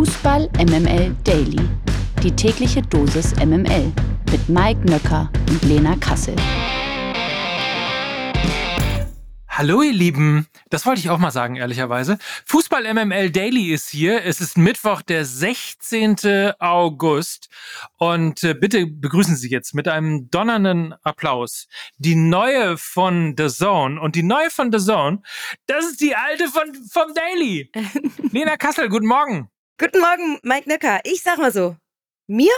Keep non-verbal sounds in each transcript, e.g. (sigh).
Fußball MML Daily. Die tägliche Dosis MML mit Mike Nöcker und Lena Kassel. Hallo ihr Lieben, das wollte ich auch mal sagen, ehrlicherweise. Fußball MML Daily ist hier. Es ist Mittwoch, der 16. August. Und äh, bitte begrüßen Sie jetzt mit einem donnernden Applaus die neue von The Zone. Und die neue von The Zone, das ist die alte von, vom Daily. (laughs) Lena Kassel, guten Morgen. Guten Morgen, Mike Nöcker. Ich sag mal so, mir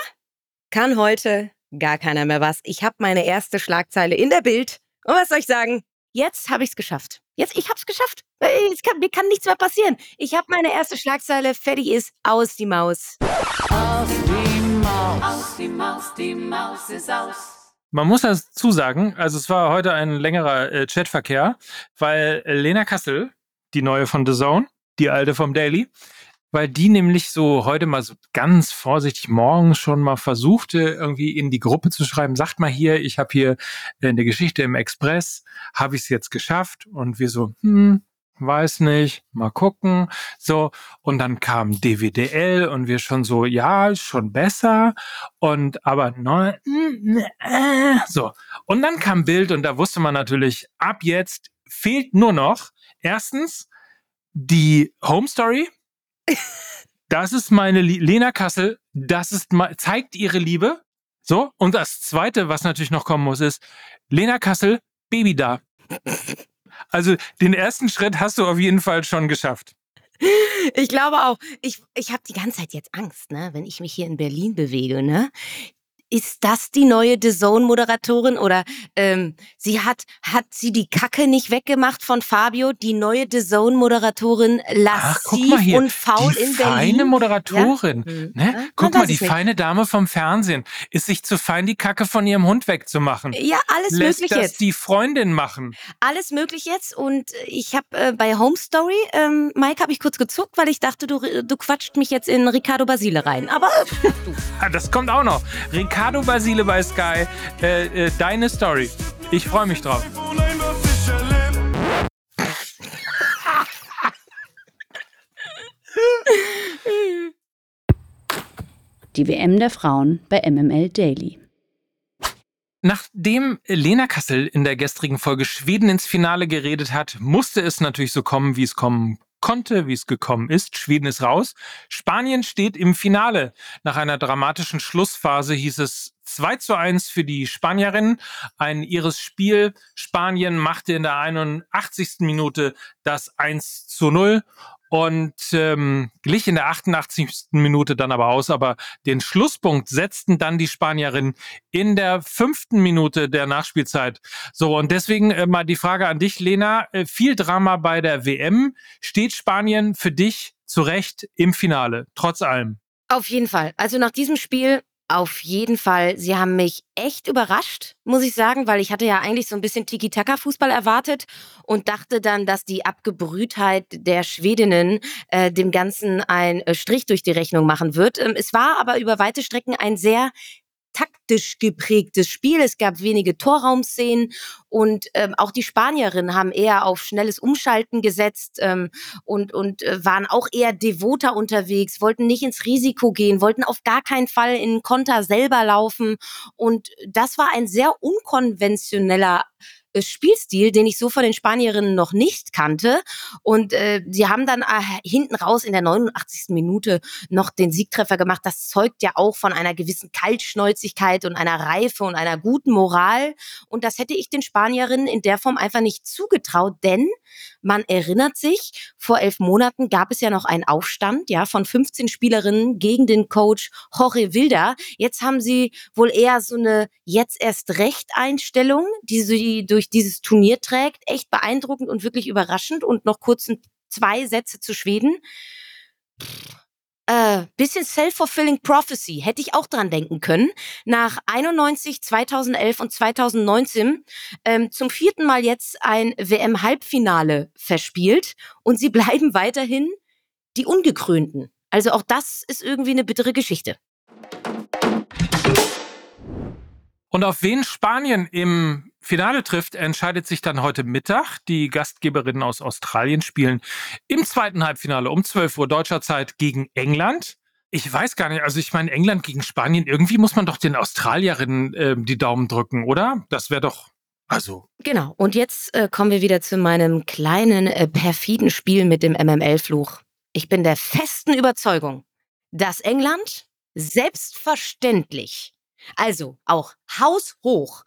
kann heute gar keiner mehr was. Ich habe meine erste Schlagzeile in der Bild. Und was soll ich sagen? Jetzt habe ich es geschafft. Jetzt, ich habe es geschafft. Kann, mir kann nichts mehr passieren. Ich habe meine erste Schlagzeile. Fertig ist aus die Maus. Aus die Maus. Aus die Maus. Die Maus ist aus. Man muss dazu sagen, also es war heute ein längerer äh, Chatverkehr, weil Lena Kassel, die neue von The Zone, die alte vom Daily, weil die nämlich so heute mal so ganz vorsichtig morgens schon mal versuchte, irgendwie in die Gruppe zu schreiben, sagt mal hier, ich habe hier eine Geschichte im Express, habe ich es jetzt geschafft? Und wir so, hm, weiß nicht, mal gucken. So, und dann kam DWDL und wir schon so, ja, schon besser. Und aber neu, äh, so. Und dann kam Bild und da wusste man natürlich, ab jetzt fehlt nur noch erstens die Home Story das ist meine Lie Lena Kassel, das ist zeigt ihre Liebe. So, und das zweite, was natürlich noch kommen muss, ist Lena Kassel, Baby da. Also den ersten Schritt hast du auf jeden Fall schon geschafft. Ich glaube auch. Ich, ich habe die ganze Zeit jetzt Angst, ne? wenn ich mich hier in Berlin bewege. Ne? Ist das die neue The Zone-Moderatorin oder ähm, sie hat, hat sie die Kacke nicht weggemacht von Fabio, die neue The Zone-Moderatorin lassiv und faul die in Berlin? feine Moderatorin, ja? Hm. ne? Ja, Guck mal, die feine Dame vom Fernsehen ist sich zu fein, die Kacke von ihrem Hund wegzumachen. Ja, alles Lässt möglich das jetzt. die Freundin machen. Alles möglich jetzt und ich habe äh, bei Home Story, ähm, Mike, habe ich kurz gezuckt, weil ich dachte, du, du quatscht mich jetzt in Ricardo Basile rein. Aber äh, das kommt auch noch. Ricardo Ricardo Basile bei Sky. Äh, äh, deine Story. Ich freue mich drauf. Die WM der Frauen bei MML Daily. Nachdem Lena Kassel in der gestrigen Folge Schweden ins Finale geredet hat, musste es natürlich so kommen, wie es kommen konnte, wie es gekommen ist. Schweden ist raus. Spanien steht im Finale. Nach einer dramatischen Schlussphase hieß es 2 zu 1 für die Spanierinnen. Ein ihres Spiel. Spanien machte in der 81. Minute das 1 zu 0 und ähm, glich in der 88. Minute dann aber aus. Aber den Schlusspunkt setzten dann die Spanierinnen in der fünften Minute der Nachspielzeit. So, und deswegen äh, mal die Frage an dich, Lena. Äh, viel Drama bei der WM. Steht Spanien für dich zu Recht im Finale, trotz allem? Auf jeden Fall. Also nach diesem Spiel auf jeden Fall. Sie haben mich echt überrascht, muss ich sagen, weil ich hatte ja eigentlich so ein bisschen Tiki-Taka-Fußball erwartet und dachte dann, dass die Abgebrühtheit der Schwedinnen äh, dem Ganzen einen äh, Strich durch die Rechnung machen wird. Ähm, es war aber über weite Strecken ein sehr taktisch geprägtes Spiel. Es gab wenige Torraumszenen und ähm, auch die Spanierinnen haben eher auf schnelles Umschalten gesetzt ähm, und, und äh, waren auch eher devoter unterwegs, wollten nicht ins Risiko gehen, wollten auf gar keinen Fall in Konter selber laufen. Und das war ein sehr unkonventioneller Spielstil, den ich so von den Spanierinnen noch nicht kannte. Und äh, sie haben dann äh, hinten raus in der 89. Minute noch den Siegtreffer gemacht. Das zeugt ja auch von einer gewissen Kaltschnäuzigkeit und einer Reife und einer guten Moral. Und das hätte ich den Spanierinnen in der Form einfach nicht zugetraut, denn man erinnert sich, vor elf Monaten gab es ja noch einen Aufstand, ja, von 15 Spielerinnen gegen den Coach Jorge Wilder. Jetzt haben sie wohl eher so eine jetzt erst recht Einstellung, die sie durch dieses Turnier trägt. Echt beeindruckend und wirklich überraschend. Und noch kurz zwei Sätze zu Schweden. Äh, bisschen self-fulfilling prophecy, hätte ich auch dran denken können. Nach 91, 2011 und 2019 ähm, zum vierten Mal jetzt ein WM-Halbfinale verspielt und sie bleiben (laughs) weiterhin die Ungekrönten. Also auch das ist irgendwie eine bittere Geschichte. Und auf wen Spanien im Finale trifft, entscheidet sich dann heute Mittag. Die Gastgeberinnen aus Australien spielen im zweiten Halbfinale um 12 Uhr deutscher Zeit gegen England. Ich weiß gar nicht, also ich meine, England gegen Spanien, irgendwie muss man doch den Australierinnen äh, die Daumen drücken, oder? Das wäre doch, also. Genau, und jetzt äh, kommen wir wieder zu meinem kleinen, äh, perfiden Spiel mit dem MML-Fluch. Ich bin der festen Überzeugung, dass England selbstverständlich, also auch haushoch,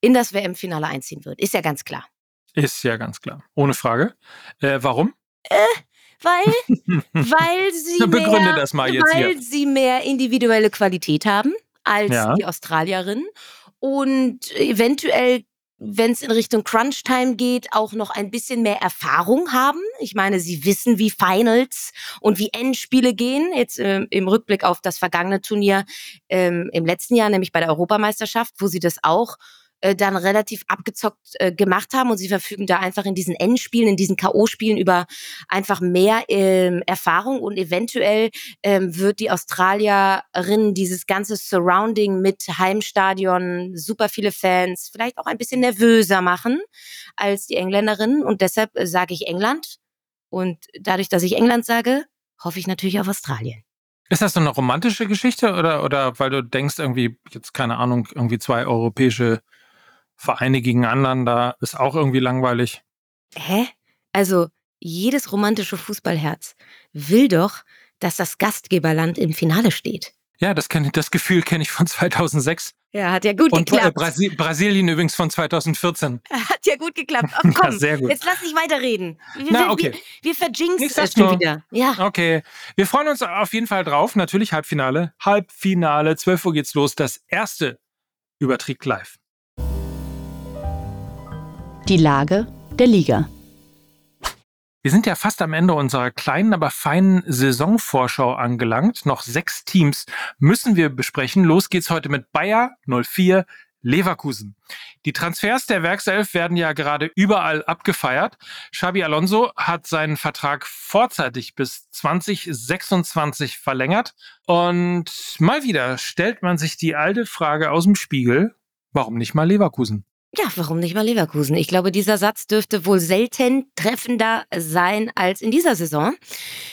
in das WM-Finale einziehen wird. Ist ja ganz klar. Ist ja ganz klar. Ohne Frage. Äh, warum? Äh, weil, (laughs) weil sie mehr, das mal jetzt weil hier. sie mehr individuelle Qualität haben als ja. die Australierinnen und eventuell wenn es in Richtung Crunch-Time geht, auch noch ein bisschen mehr Erfahrung haben. Ich meine, sie wissen, wie Finals und wie Endspiele gehen. Jetzt äh, im Rückblick auf das vergangene Turnier ähm, im letzten Jahr, nämlich bei der Europameisterschaft, wo sie das auch äh, dann relativ abgezockt äh, gemacht haben und sie verfügen da einfach in diesen Endspielen, in diesen K.O.-Spielen über einfach mehr ähm, Erfahrung und eventuell ähm, wird die Australierin dieses ganze Surrounding mit Heimstadion, super viele Fans, vielleicht auch ein bisschen nervöser machen als die Engländerinnen und deshalb äh, sage ich England und dadurch, dass ich England sage, hoffe ich natürlich auf Australien. Ist das so eine romantische Geschichte oder, oder weil du denkst, irgendwie, jetzt keine Ahnung, irgendwie zwei europäische Vereine gegeneinander ist auch irgendwie langweilig. Hä? Also, jedes romantische Fußballherz will doch, dass das Gastgeberland im Finale steht. Ja, das, kenn, das Gefühl kenne ich von (laughs) 2006. Ja, hat ja gut Und geklappt. Brasi Brasilien übrigens von 2014. Hat ja gut geklappt. Ach (laughs) komm, ja, sehr gut. jetzt lass nicht weiterreden. Wir, Na, okay. wir, wir verjinxen es schon wieder. Ja. Okay. Wir freuen uns auf jeden Fall drauf. Natürlich Halbfinale. Halbfinale. 12 Uhr geht's los. Das erste überträgt live. Die Lage der Liga. Wir sind ja fast am Ende unserer kleinen, aber feinen Saisonvorschau angelangt. Noch sechs Teams müssen wir besprechen. Los geht's heute mit Bayer 04 Leverkusen. Die Transfers der Werkself werden ja gerade überall abgefeiert. Xabi Alonso hat seinen Vertrag vorzeitig bis 2026 verlängert. Und mal wieder stellt man sich die alte Frage aus dem Spiegel, warum nicht mal Leverkusen? Ja, warum nicht mal Leverkusen? Ich glaube, dieser Satz dürfte wohl selten treffender sein als in dieser Saison.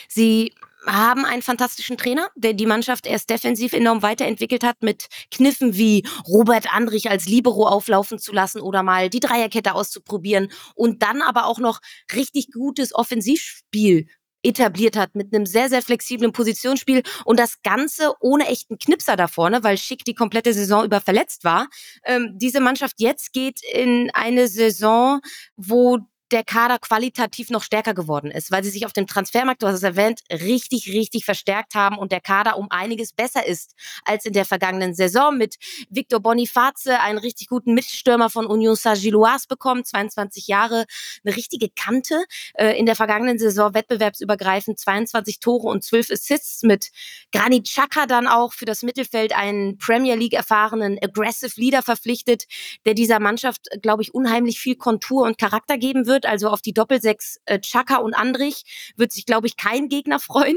Sie haben einen fantastischen Trainer, der die Mannschaft erst defensiv enorm weiterentwickelt hat mit Kniffen wie Robert Andrich als Libero auflaufen zu lassen oder mal die Dreierkette auszuprobieren und dann aber auch noch richtig gutes Offensivspiel etabliert hat mit einem sehr, sehr flexiblen Positionsspiel und das Ganze ohne echten Knipser da vorne, weil Schick die komplette Saison über verletzt war. Ähm, diese Mannschaft jetzt geht in eine Saison, wo der Kader qualitativ noch stärker geworden ist, weil sie sich auf dem Transfermarkt, du hast es erwähnt, richtig, richtig verstärkt haben und der Kader um einiges besser ist als in der vergangenen Saison mit Victor Boniface, einen richtig guten Mitstürmer von Union Saint-Gilloise bekommen, 22 Jahre, eine richtige Kante. Äh, in der vergangenen Saison wettbewerbsübergreifend 22 Tore und 12 Assists mit Granit Xhaka dann auch für das Mittelfeld einen Premier League erfahrenen Aggressive Leader verpflichtet, der dieser Mannschaft, glaube ich, unheimlich viel Kontur und Charakter geben wird wird, also auf die Doppelsechs äh, Chaka und Andrich, wird sich, glaube ich, kein Gegner (laughs) freuen.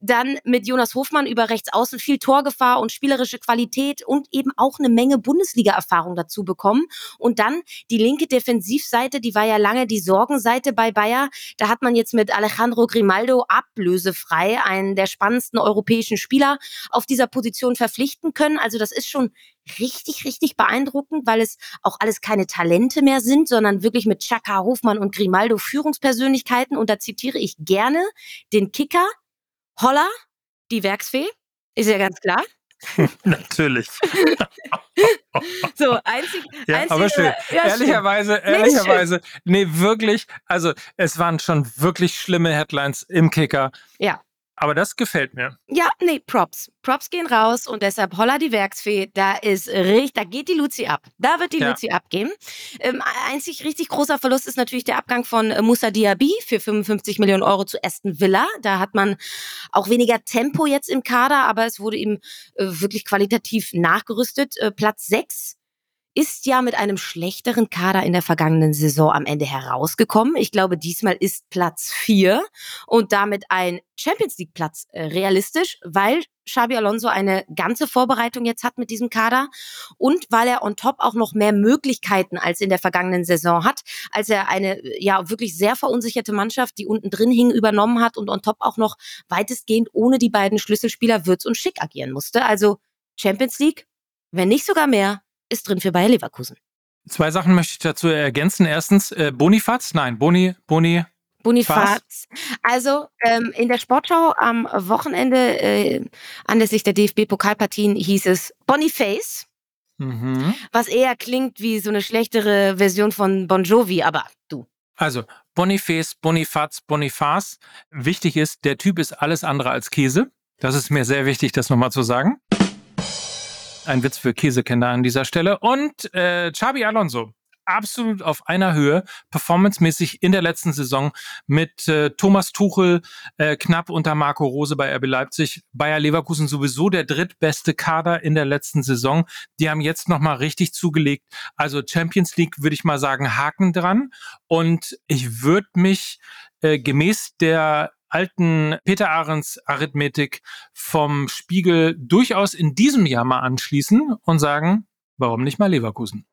Dann mit Jonas Hofmann über rechts außen viel Torgefahr und spielerische Qualität und eben auch eine Menge Bundesliga-Erfahrung dazu bekommen. Und dann die linke Defensivseite, die war ja lange die Sorgenseite bei Bayer. Da hat man jetzt mit Alejandro Grimaldo ablösefrei einen der spannendsten europäischen Spieler auf dieser Position verpflichten können. Also das ist schon richtig, richtig beeindruckend, weil es auch alles keine Talente mehr sind, sondern wirklich mit Chaka, Hofmann und Grimaldo Führungspersönlichkeiten. Und da zitiere ich gerne den Kicker, Holla, die Werksfee, ist ja ganz klar. (laughs) Natürlich. (laughs) so, einzig, ja, einzig, aber schön. Ja, ehrlicherweise, schön. ehrlicherweise, nee, wirklich, also es waren schon wirklich schlimme Headlines im Kicker. Ja. Aber das gefällt mir. Ja, nee, Props. Props gehen raus und deshalb Holla die Werksfee, da ist richtig, da geht die Luzi ab. Da wird die ja. Luzi abgehen. Ähm, einzig richtig großer Verlust ist natürlich der Abgang von äh, Musa Diaby für 55 Millionen Euro zu Aston Villa. Da hat man auch weniger Tempo jetzt im Kader, aber es wurde ihm äh, wirklich qualitativ nachgerüstet. Äh, Platz 6 ist ja mit einem schlechteren Kader in der vergangenen Saison am Ende herausgekommen. Ich glaube, diesmal ist Platz vier und damit ein Champions League Platz äh, realistisch, weil Xabi Alonso eine ganze Vorbereitung jetzt hat mit diesem Kader und weil er on top auch noch mehr Möglichkeiten als in der vergangenen Saison hat, als er eine ja wirklich sehr verunsicherte Mannschaft, die unten drin hing, übernommen hat und on top auch noch weitestgehend ohne die beiden Schlüsselspieler Würz und Schick agieren musste. Also Champions League, wenn nicht sogar mehr, ist drin für Bayer Leverkusen. Zwei Sachen möchte ich dazu ergänzen. Erstens, äh, Bonifaz, nein, Boni, Boni. Bonifaz. Also ähm, in der Sportschau am Wochenende äh, anlässlich der DFB-Pokalpartien hieß es Boniface. Mhm. Was eher klingt wie so eine schlechtere Version von Bon Jovi, aber du. Also Boniface, Bonifaz, Bonifaz. Wichtig ist, der Typ ist alles andere als Käse. Das ist mir sehr wichtig, das nochmal zu sagen. Ein Witz für Käsekinder an dieser Stelle. Und äh, Xabi Alonso, absolut auf einer Höhe, performancemäßig in der letzten Saison mit äh, Thomas Tuchel äh, knapp unter Marco Rose bei RB Leipzig. Bayer Leverkusen sowieso der drittbeste Kader in der letzten Saison. Die haben jetzt nochmal richtig zugelegt. Also Champions League würde ich mal sagen, Haken dran. Und ich würde mich äh, gemäß der alten Peter Ahrens Arithmetik vom Spiegel durchaus in diesem Jahr mal anschließen und sagen, warum nicht mal Leverkusen?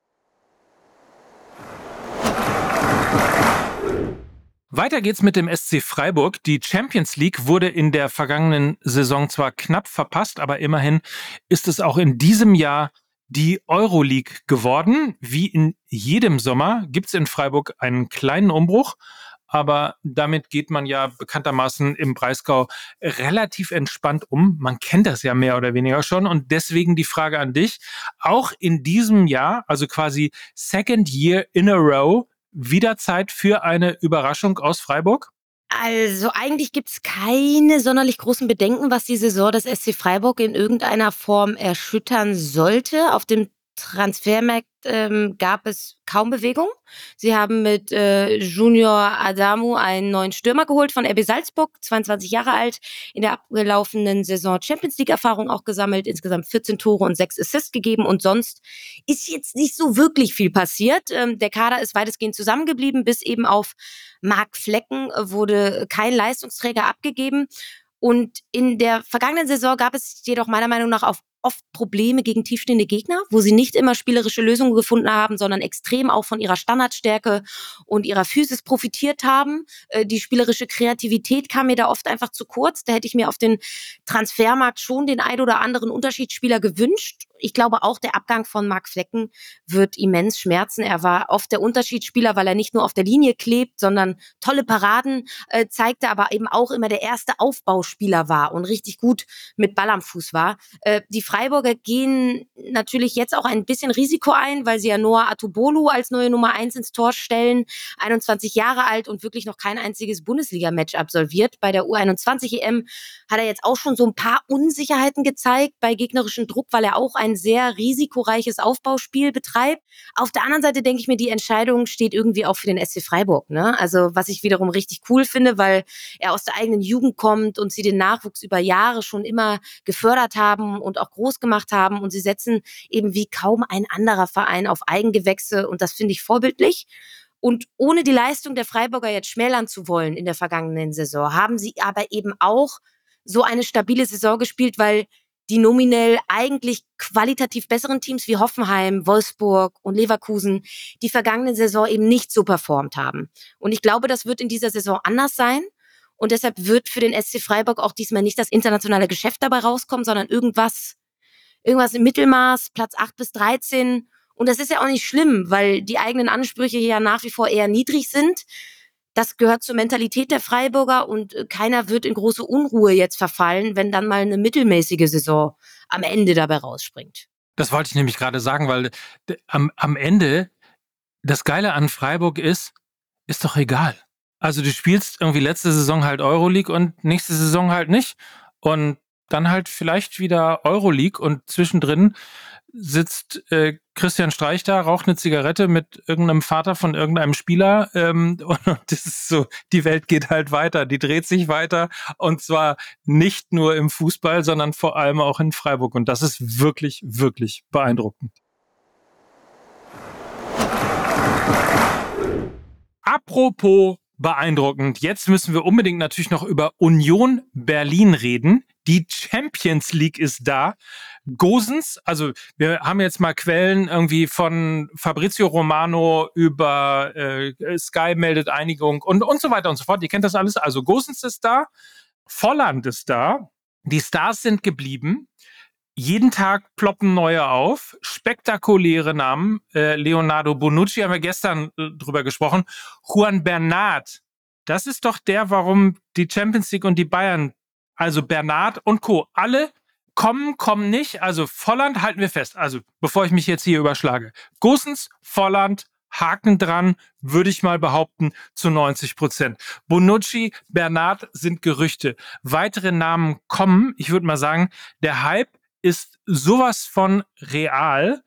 Weiter geht's mit dem SC Freiburg. Die Champions League wurde in der vergangenen Saison zwar knapp verpasst, aber immerhin ist es auch in diesem Jahr die Euroleague geworden. Wie in jedem Sommer gibt's in Freiburg einen kleinen Umbruch aber damit geht man ja bekanntermaßen im Breisgau relativ entspannt um. Man kennt das ja mehr oder weniger schon und deswegen die Frage an dich. Auch in diesem Jahr, also quasi Second Year in a Row, wieder Zeit für eine Überraschung aus Freiburg? Also eigentlich gibt es keine sonderlich großen Bedenken, was die Saison des SC Freiburg in irgendeiner Form erschüttern sollte. Auf dem Transfermarkt ähm, gab es kaum Bewegung. Sie haben mit äh, Junior Adamu einen neuen Stürmer geholt von RB Salzburg, 22 Jahre alt, in der abgelaufenen Saison Champions League Erfahrung auch gesammelt, insgesamt 14 Tore und 6 Assists gegeben und sonst ist jetzt nicht so wirklich viel passiert. Ähm, der Kader ist weitestgehend zusammengeblieben, bis eben auf Mark Flecken wurde kein Leistungsträger abgegeben. Und in der vergangenen Saison gab es jedoch meiner Meinung nach auf oft Probleme gegen tiefstehende Gegner, wo sie nicht immer spielerische Lösungen gefunden haben, sondern extrem auch von ihrer Standardstärke und ihrer Physis profitiert haben. Äh, die spielerische Kreativität kam mir da oft einfach zu kurz. Da hätte ich mir auf den Transfermarkt schon den ein oder anderen Unterschiedsspieler gewünscht. Ich glaube auch, der Abgang von Marc Flecken wird immens schmerzen. Er war oft der Unterschiedsspieler, weil er nicht nur auf der Linie klebt, sondern tolle Paraden äh, zeigte, aber eben auch immer der erste Aufbauspieler war und richtig gut mit Ball am Fuß war. Äh, die Freiburger gehen natürlich jetzt auch ein bisschen Risiko ein, weil sie ja Noah Atubolu als neue Nummer eins ins Tor stellen. 21 Jahre alt und wirklich noch kein einziges Bundesliga-Match absolviert. Bei der U21 EM hat er jetzt auch schon so ein paar Unsicherheiten gezeigt bei gegnerischem Druck, weil er auch ein sehr risikoreiches Aufbauspiel betreibt. Auf der anderen Seite denke ich mir, die Entscheidung steht irgendwie auch für den SC Freiburg. Ne? Also was ich wiederum richtig cool finde, weil er aus der eigenen Jugend kommt und sie den Nachwuchs über Jahre schon immer gefördert haben und auch groß gemacht haben und sie setzen eben wie kaum ein anderer Verein auf Eigengewächse und das finde ich vorbildlich. Und ohne die Leistung der Freiburger jetzt schmälern zu wollen in der vergangenen Saison, haben sie aber eben auch so eine stabile Saison gespielt, weil die nominell eigentlich qualitativ besseren Teams wie Hoffenheim, Wolfsburg und Leverkusen die vergangene Saison eben nicht so performt haben. Und ich glaube, das wird in dieser Saison anders sein. Und deshalb wird für den SC Freiburg auch diesmal nicht das internationale Geschäft dabei rauskommen, sondern irgendwas irgendwas im Mittelmaß, Platz 8 bis 13. Und das ist ja auch nicht schlimm, weil die eigenen Ansprüche ja nach wie vor eher niedrig sind. Das gehört zur Mentalität der Freiburger und äh, keiner wird in große Unruhe jetzt verfallen, wenn dann mal eine mittelmäßige Saison am Ende dabei rausspringt. Das wollte ich nämlich gerade sagen, weil am, am Ende das Geile an Freiburg ist, ist doch egal. Also du spielst irgendwie letzte Saison halt Euroleague und nächste Saison halt nicht. Und dann halt vielleicht wieder Euroleague und zwischendrin sitzt äh, Christian Streich da, raucht eine Zigarette mit irgendeinem Vater von irgendeinem Spieler ähm, und, (laughs) und das ist so, die Welt geht halt weiter, die dreht sich weiter und zwar nicht nur im Fußball, sondern vor allem auch in Freiburg und das ist wirklich, wirklich beeindruckend. Apropos beeindruckend, jetzt müssen wir unbedingt natürlich noch über Union Berlin reden, die Champions League ist da. Gosens, also wir haben jetzt mal Quellen irgendwie von Fabrizio Romano über äh, Sky meldet Einigung und, und so weiter und so fort. Ihr kennt das alles. Also Gosens ist da, Volland ist da, die Stars sind geblieben. Jeden Tag ploppen neue auf. Spektakuläre Namen. Äh, Leonardo Bonucci haben wir gestern äh, drüber gesprochen. Juan Bernat. Das ist doch der, warum die Champions League und die Bayern, also Bernat und Co., alle kommen, kommen nicht. Also Volland halten wir fest. Also bevor ich mich jetzt hier überschlage. Gosens, Volland, Haken dran, würde ich mal behaupten, zu 90 Prozent. Bonucci, Bernat sind Gerüchte. Weitere Namen kommen. Ich würde mal sagen, der Hype ist sowas von real.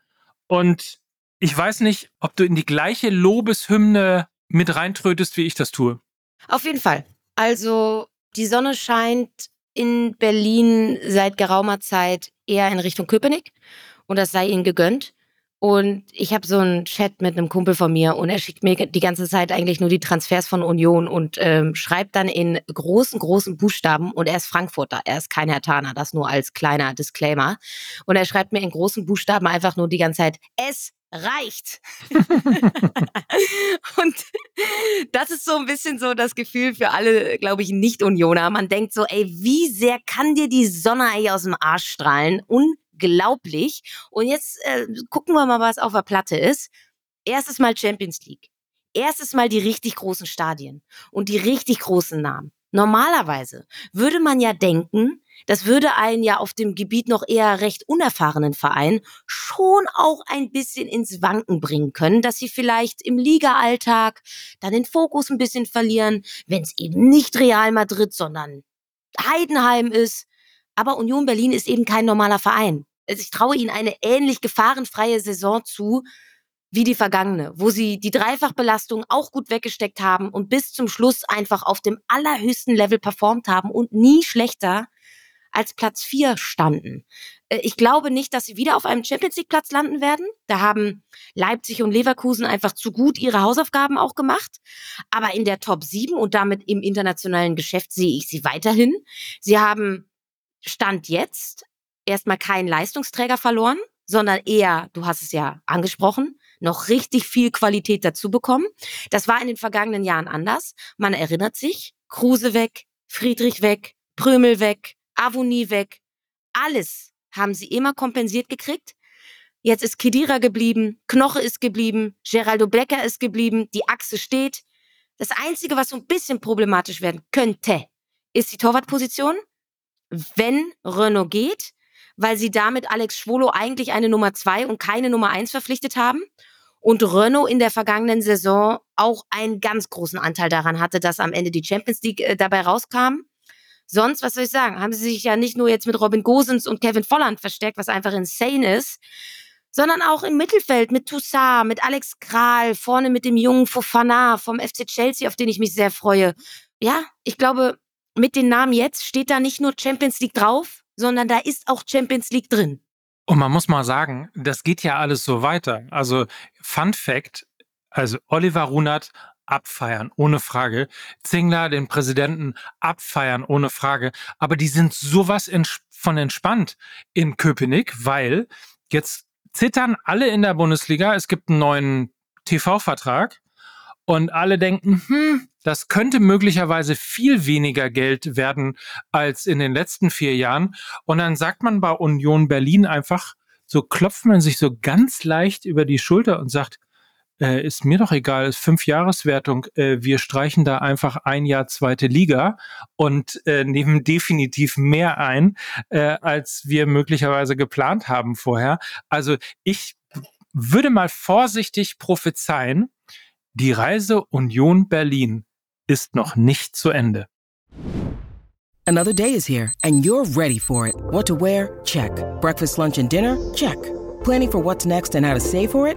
Und ich weiß nicht, ob du in die gleiche Lobeshymne mit reintrötest, wie ich das tue. Auf jeden Fall. Also die Sonne scheint in Berlin seit geraumer Zeit eher in Richtung Köpenick und das sei ihnen gegönnt. Und ich habe so einen Chat mit einem Kumpel von mir und er schickt mir die ganze Zeit eigentlich nur die Transfers von Union und ähm, schreibt dann in großen, großen Buchstaben und er ist Frankfurter, er ist kein Herr Taner, das nur als kleiner Disclaimer. Und er schreibt mir in großen Buchstaben einfach nur die ganze Zeit, es reicht. (laughs) und das ist so ein bisschen so das Gefühl für alle, glaube ich, Nicht-Unioner. Man denkt so, ey, wie sehr kann dir die Sonne ey aus dem Arsch strahlen? Unglaublich. Und jetzt äh, gucken wir mal, was auf der Platte ist. Erstes Mal Champions League. Erstes Mal die richtig großen Stadien und die richtig großen Namen. Normalerweise würde man ja denken, das würde einen ja auf dem Gebiet noch eher recht unerfahrenen Verein schon auch ein bisschen ins Wanken bringen können, dass sie vielleicht im Liga-Alltag dann den Fokus ein bisschen verlieren, wenn es eben nicht Real Madrid, sondern Heidenheim ist. Aber Union Berlin ist eben kein normaler Verein. Also ich traue ihnen eine ähnlich gefahrenfreie Saison zu wie die vergangene, wo sie die Dreifachbelastung auch gut weggesteckt haben und bis zum Schluss einfach auf dem allerhöchsten Level performt haben und nie schlechter als Platz vier standen. Äh, ich glaube nicht, dass sie wieder auf einem Champions League Platz landen werden. Da haben Leipzig und Leverkusen einfach zu gut ihre Hausaufgaben auch gemacht. Aber in der Top 7 und damit im internationalen Geschäft sehe ich sie weiterhin. Sie haben Stand jetzt erstmal keinen Leistungsträger verloren, sondern eher, du hast es ja angesprochen, noch richtig viel Qualität dazu bekommen. Das war in den vergangenen Jahren anders. Man erinnert sich, Kruse weg, Friedrich weg, Prömel weg, Avonie weg. Alles haben sie immer kompensiert gekriegt. Jetzt ist Kedira geblieben, Knoche ist geblieben, Geraldo Becker ist geblieben, die Achse steht. Das Einzige, was so ein bisschen problematisch werden könnte, ist die Torwartposition. Wenn Renault geht, weil sie damit Alex Schwolo eigentlich eine Nummer zwei und keine Nummer eins verpflichtet haben. Und Renault in der vergangenen Saison auch einen ganz großen Anteil daran hatte, dass am Ende die Champions League äh, dabei rauskam. Sonst, was soll ich sagen, haben sie sich ja nicht nur jetzt mit Robin Gosens und Kevin Volland verstärkt, was einfach insane ist, sondern auch im Mittelfeld mit Toussaint, mit Alex Kral, vorne mit dem jungen Fofana vom FC Chelsea, auf den ich mich sehr freue. Ja, ich glaube, mit den Namen jetzt steht da nicht nur Champions League drauf, sondern da ist auch Champions League drin. Und man muss mal sagen, das geht ja alles so weiter. Also Fun Fact, also Oliver Runert abfeiern, ohne Frage. Zingler, den Präsidenten, abfeiern, ohne Frage. Aber die sind sowas von entspannt in Köpenick, weil jetzt zittern alle in der Bundesliga. Es gibt einen neuen TV-Vertrag und alle denken, hm, das könnte möglicherweise viel weniger Geld werden als in den letzten vier Jahren. Und dann sagt man bei Union Berlin einfach, so klopft man sich so ganz leicht über die Schulter und sagt, äh, ist mir doch egal, ist Fünfjahreswertung, äh, wir streichen da einfach ein Jahr zweite Liga und äh, nehmen definitiv mehr ein, äh, als wir möglicherweise geplant haben vorher. Also ich würde mal vorsichtig prophezeien, die Reise Union Berlin ist noch nicht zu Ende. Another day is here and you're ready for it. What to wear? Check. Breakfast, lunch and dinner? Check. Planning for what's next and how to save for it?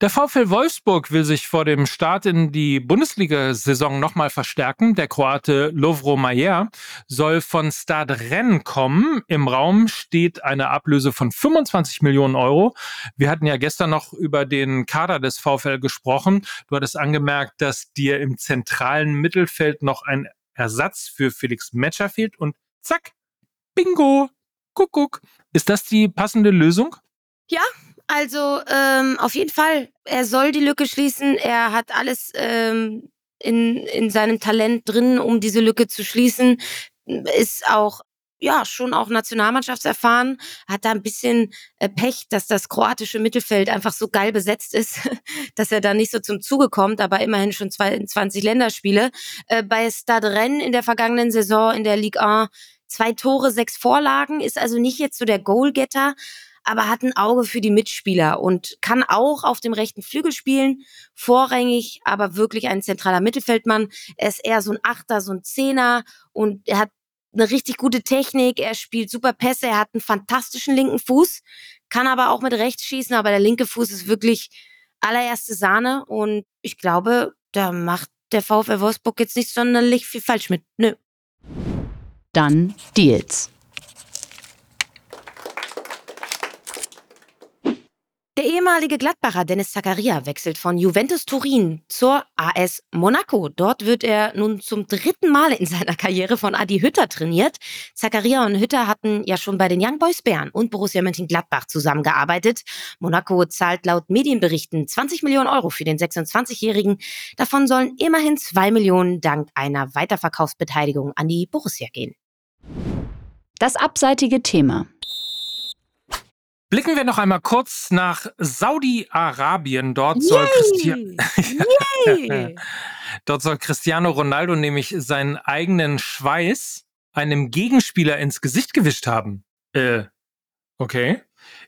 Der VfL Wolfsburg will sich vor dem Start in die Bundesliga-Saison nochmal verstärken. Der Kroate Lovro Mayer soll von Stade Rennes kommen. Im Raum steht eine Ablöse von 25 Millionen Euro. Wir hatten ja gestern noch über den Kader des VfL gesprochen. Du hattest angemerkt, dass dir im zentralen Mittelfeld noch ein Ersatz für Felix Metscher fehlt und zack, bingo, Kuckuck. Ist das die passende Lösung? Ja, also ähm, auf jeden Fall. Er soll die Lücke schließen. Er hat alles ähm, in, in seinem Talent drin, um diese Lücke zu schließen. Ist auch ja, schon auch Nationalmannschaftserfahren, hat da ein bisschen äh, Pech, dass das kroatische Mittelfeld einfach so geil besetzt ist, (laughs) dass er da nicht so zum Zuge kommt, aber immerhin schon 22 Länderspiele. Äh, bei Stade in der vergangenen Saison in der Ligue 1 zwei Tore, sechs Vorlagen, ist also nicht jetzt so der Goalgetter, aber hat ein Auge für die Mitspieler und kann auch auf dem rechten Flügel spielen, vorrangig, aber wirklich ein zentraler Mittelfeldmann. Er ist eher so ein Achter, so ein Zehner und er hat eine richtig gute Technik, er spielt super Pässe, er hat einen fantastischen linken Fuß, kann aber auch mit rechts schießen, aber der linke Fuß ist wirklich allererste Sahne und ich glaube, da macht der VfL Wolfsburg jetzt nicht sonderlich viel falsch mit. Nö. Dann Deals. Der ehemalige Gladbacher Dennis Zakaria wechselt von Juventus Turin zur AS Monaco. Dort wird er nun zum dritten Mal in seiner Karriere von Adi Hütter trainiert. Zakaria und Hütter hatten ja schon bei den Young Boys Bern und Borussia Mönchengladbach zusammengearbeitet. Monaco zahlt laut Medienberichten 20 Millionen Euro für den 26-Jährigen. Davon sollen immerhin 2 Millionen dank einer Weiterverkaufsbeteiligung an die Borussia gehen. Das abseitige Thema. Blicken wir noch einmal kurz nach Saudi-Arabien. Dort (laughs) Dort soll Cristiano Ronaldo nämlich seinen eigenen Schweiß einem Gegenspieler ins Gesicht gewischt haben. Äh, okay.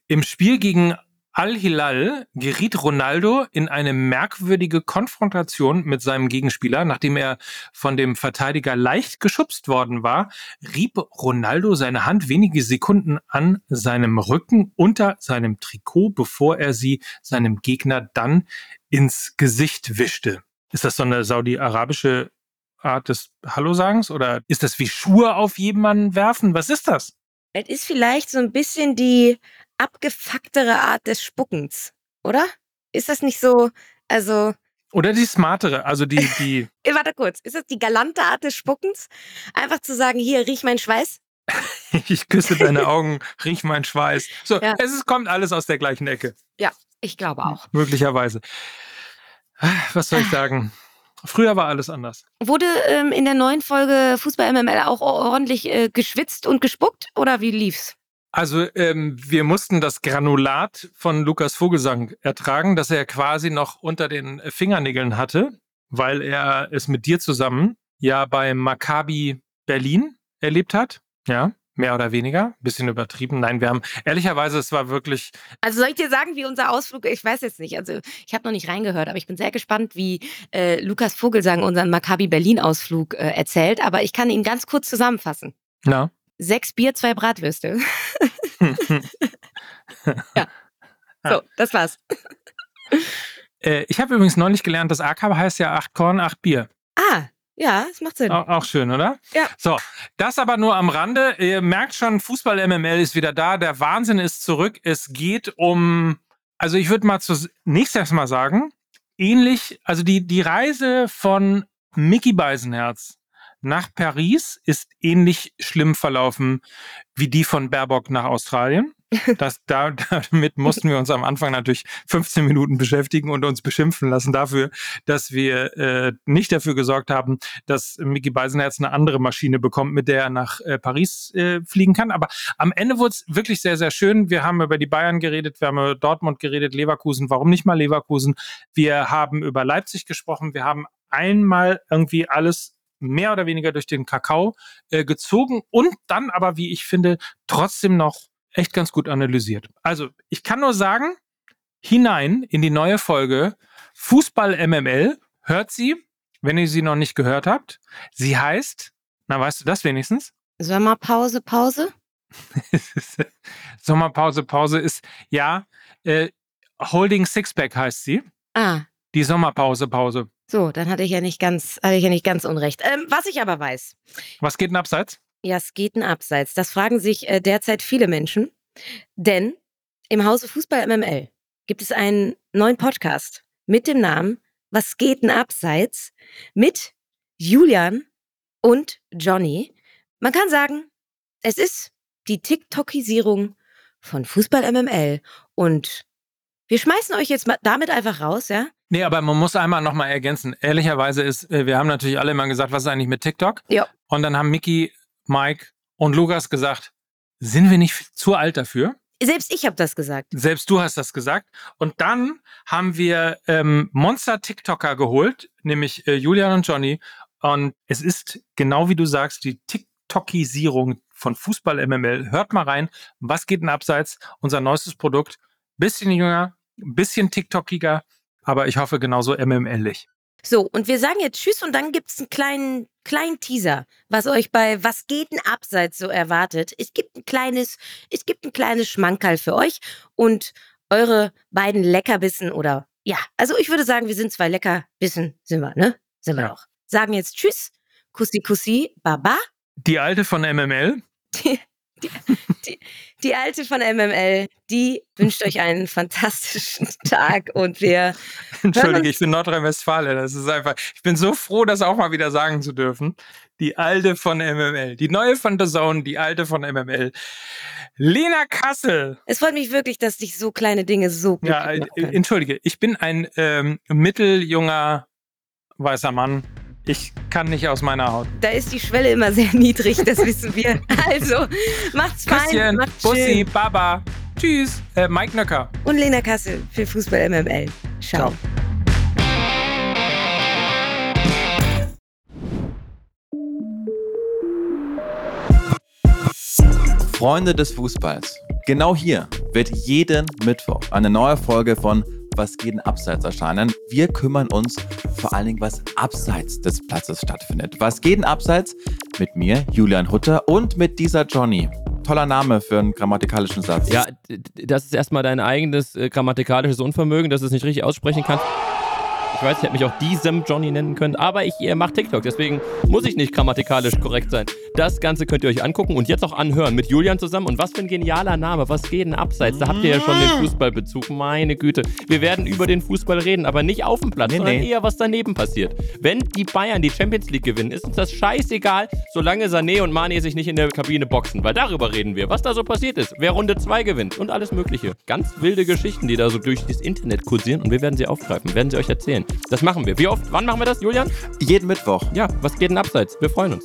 Im Spiel gegen Al-Hilal geriet Ronaldo in eine merkwürdige Konfrontation mit seinem Gegenspieler. Nachdem er von dem Verteidiger leicht geschubst worden war, rieb Ronaldo seine Hand wenige Sekunden an seinem Rücken unter seinem Trikot, bevor er sie seinem Gegner dann ins Gesicht wischte. Ist das so eine saudi-arabische Art des Hallo-Sagens oder ist das wie Schuhe auf jemanden werfen? Was ist das? Es ist vielleicht so ein bisschen die abgefucktere Art des Spuckens, oder? Ist das nicht so, also. Oder die smartere, also die, (laughs) die. Warte kurz, ist das die galante Art des Spuckens? Einfach zu sagen, hier, riech mein Schweiß? (laughs) ich küsse deine Augen, riech mein Schweiß. So, ja. es ist, kommt alles aus der gleichen Ecke. Ja, ich glaube auch. Möglicherweise. Was soll ich ah. sagen? Früher war alles anders. Wurde ähm, in der neuen Folge Fußball MML auch ordentlich äh, geschwitzt und gespuckt oder wie lief's? Also ähm, wir mussten das Granulat von Lukas Vogelsang ertragen, das er quasi noch unter den Fingernägeln hatte, weil er es mit dir zusammen ja bei Maccabi Berlin erlebt hat. Ja, mehr oder weniger. Bisschen übertrieben. Nein, wir haben, ehrlicherweise, es war wirklich. Also soll ich dir sagen, wie unser Ausflug, ich weiß jetzt nicht, also ich habe noch nicht reingehört, aber ich bin sehr gespannt, wie äh, Lukas Vogelsang unseren Maccabi Berlin-Ausflug äh, erzählt, aber ich kann ihn ganz kurz zusammenfassen. Na? Sechs Bier, zwei Bratwürste. (laughs) ja. So, das war's. Äh, ich habe übrigens neulich gelernt, das AK heißt ja acht Korn, acht Bier. Ah, ja, das macht Sinn. Auch, auch, schön, oder? Ja. So, das aber nur am Rande. Ihr merkt schon, Fußball MML ist wieder da. Der Wahnsinn ist zurück. Es geht um, also ich würde mal zunächst erstmal sagen, ähnlich, also die, die Reise von Mickey Beisenherz nach Paris ist ähnlich schlimm verlaufen wie die von Baerbock nach Australien. Das, da, (laughs) damit mussten wir uns am Anfang natürlich 15 Minuten beschäftigen und uns beschimpfen lassen dafür, dass wir äh, nicht dafür gesorgt haben, dass Mickey Beisenherz eine andere Maschine bekommt, mit der er nach äh, Paris äh, fliegen kann. Aber am Ende wurde es wirklich sehr, sehr schön. Wir haben über die Bayern geredet, wir haben über Dortmund geredet, Leverkusen. Warum nicht mal Leverkusen? Wir haben über Leipzig gesprochen. Wir haben einmal irgendwie alles mehr oder weniger durch den Kakao äh, gezogen und dann aber, wie ich finde, trotzdem noch echt ganz gut analysiert. Also ich kann nur sagen, hinein in die neue Folge Fußball MML hört sie wenn ihr sie noch nicht gehört habt. Sie heißt, na weißt du das wenigstens? Sommerpause, Pause? (laughs) Sommerpause, Pause ist, ja, äh, Holding Sixpack heißt sie. Ah. Die Sommerpause, Pause. So, dann hatte ich ja nicht ganz, hatte ich ja nicht ganz unrecht. Ähm, was ich aber weiß. Was geht denn abseits? Ja, es geht ein Abseits. Das fragen sich äh, derzeit viele Menschen. Denn im Hause Fußball MML gibt es einen neuen Podcast mit dem Namen Was geht denn Abseits? mit Julian und Johnny. Man kann sagen, es ist die TikTokisierung von Fußball MML und wir schmeißen euch jetzt mal damit einfach raus, ja? Nee, aber man muss einmal nochmal ergänzen. Ehrlicherweise ist, äh, wir haben natürlich alle immer gesagt, was ist eigentlich mit TikTok? Ja. Und dann haben Mickey, Mike und Lukas gesagt, sind wir nicht zu alt dafür? Selbst ich habe das gesagt. Selbst du hast das gesagt. Und dann haben wir ähm, Monster-TikToker geholt, nämlich äh, Julian und Johnny. Und es ist genau wie du sagst, die TikTokisierung von Fußball MML. Hört mal rein, was geht denn abseits? Unser neuestes Produkt. Bisschen jünger, ein bisschen TikTokiger, aber ich hoffe genauso MML-ig. So, und wir sagen jetzt Tschüss und dann gibt es einen kleinen, kleinen Teaser, was euch bei Was geht denn abseits so erwartet. Es gibt ein kleines, es gibt ein kleines Schmankerl für euch und eure beiden Leckerbissen oder ja, also ich würde sagen, wir sind zwei Leckerbissen, sind wir, ne? Sind wir ja. auch. Sagen jetzt Tschüss, Kussi Kussi, Baba. Die alte von MML. Die, die, die, die, alte von MML, die wünscht euch einen fantastischen (laughs) Tag und wir. (laughs) Entschuldige, ich bin Nordrhein-Westfalen. Das ist einfach. Ich bin so froh, das auch mal wieder sagen zu dürfen. Die alte von MML. Die neue von The Zone, die alte von MML. Lena Kassel. Es freut mich wirklich, dass dich so kleine Dinge so gut Ja, äh, entschuldige, ich bin ein ähm, mitteljunger weißer Mann ich kann nicht aus meiner Haut. Da ist die Schwelle immer sehr (laughs) niedrig, das wissen wir. Also, macht's fein. Macht's Bussi, schön. Baba. Tschüss. Äh, Mike Nöcker. Und Lena Kassel für Fußball MML. Ciao. Ciao. Freunde des Fußballs. Genau hier wird jeden Mittwoch eine neue Folge von was geht denn abseits erscheinen. Wir kümmern uns vor allen Dingen, was abseits des Platzes stattfindet. Was geht denn abseits? Mit mir, Julian Hutter und mit dieser Johnny. Toller Name für einen grammatikalischen Satz. Ja, das ist erstmal dein eigenes äh, grammatikalisches Unvermögen, dass du es nicht richtig aussprechen kannst. Ich weiß, ich hätte mich auch diesem Johnny nennen können, aber ich äh, mache TikTok, deswegen muss ich nicht grammatikalisch korrekt sein. Das Ganze könnt ihr euch angucken und jetzt auch anhören mit Julian zusammen. Und was für ein genialer Name, was geht denn abseits? Da habt ihr ja schon den Fußballbezug, meine Güte. Wir werden über den Fußball reden, aber nicht auf dem Platz, nee, sondern nee. eher, was daneben passiert. Wenn die Bayern die Champions League gewinnen, ist uns das scheißegal, solange Sané und Mane sich nicht in der Kabine boxen, weil darüber reden wir, was da so passiert ist, wer Runde 2 gewinnt und alles Mögliche. Ganz wilde Geschichten, die da so durch das Internet kursieren und wir werden sie aufgreifen, werden sie euch erzählen. Das machen wir. Wie oft? Wann machen wir das, Julian? Jeden Mittwoch. Ja, was geht denn abseits? Wir freuen uns.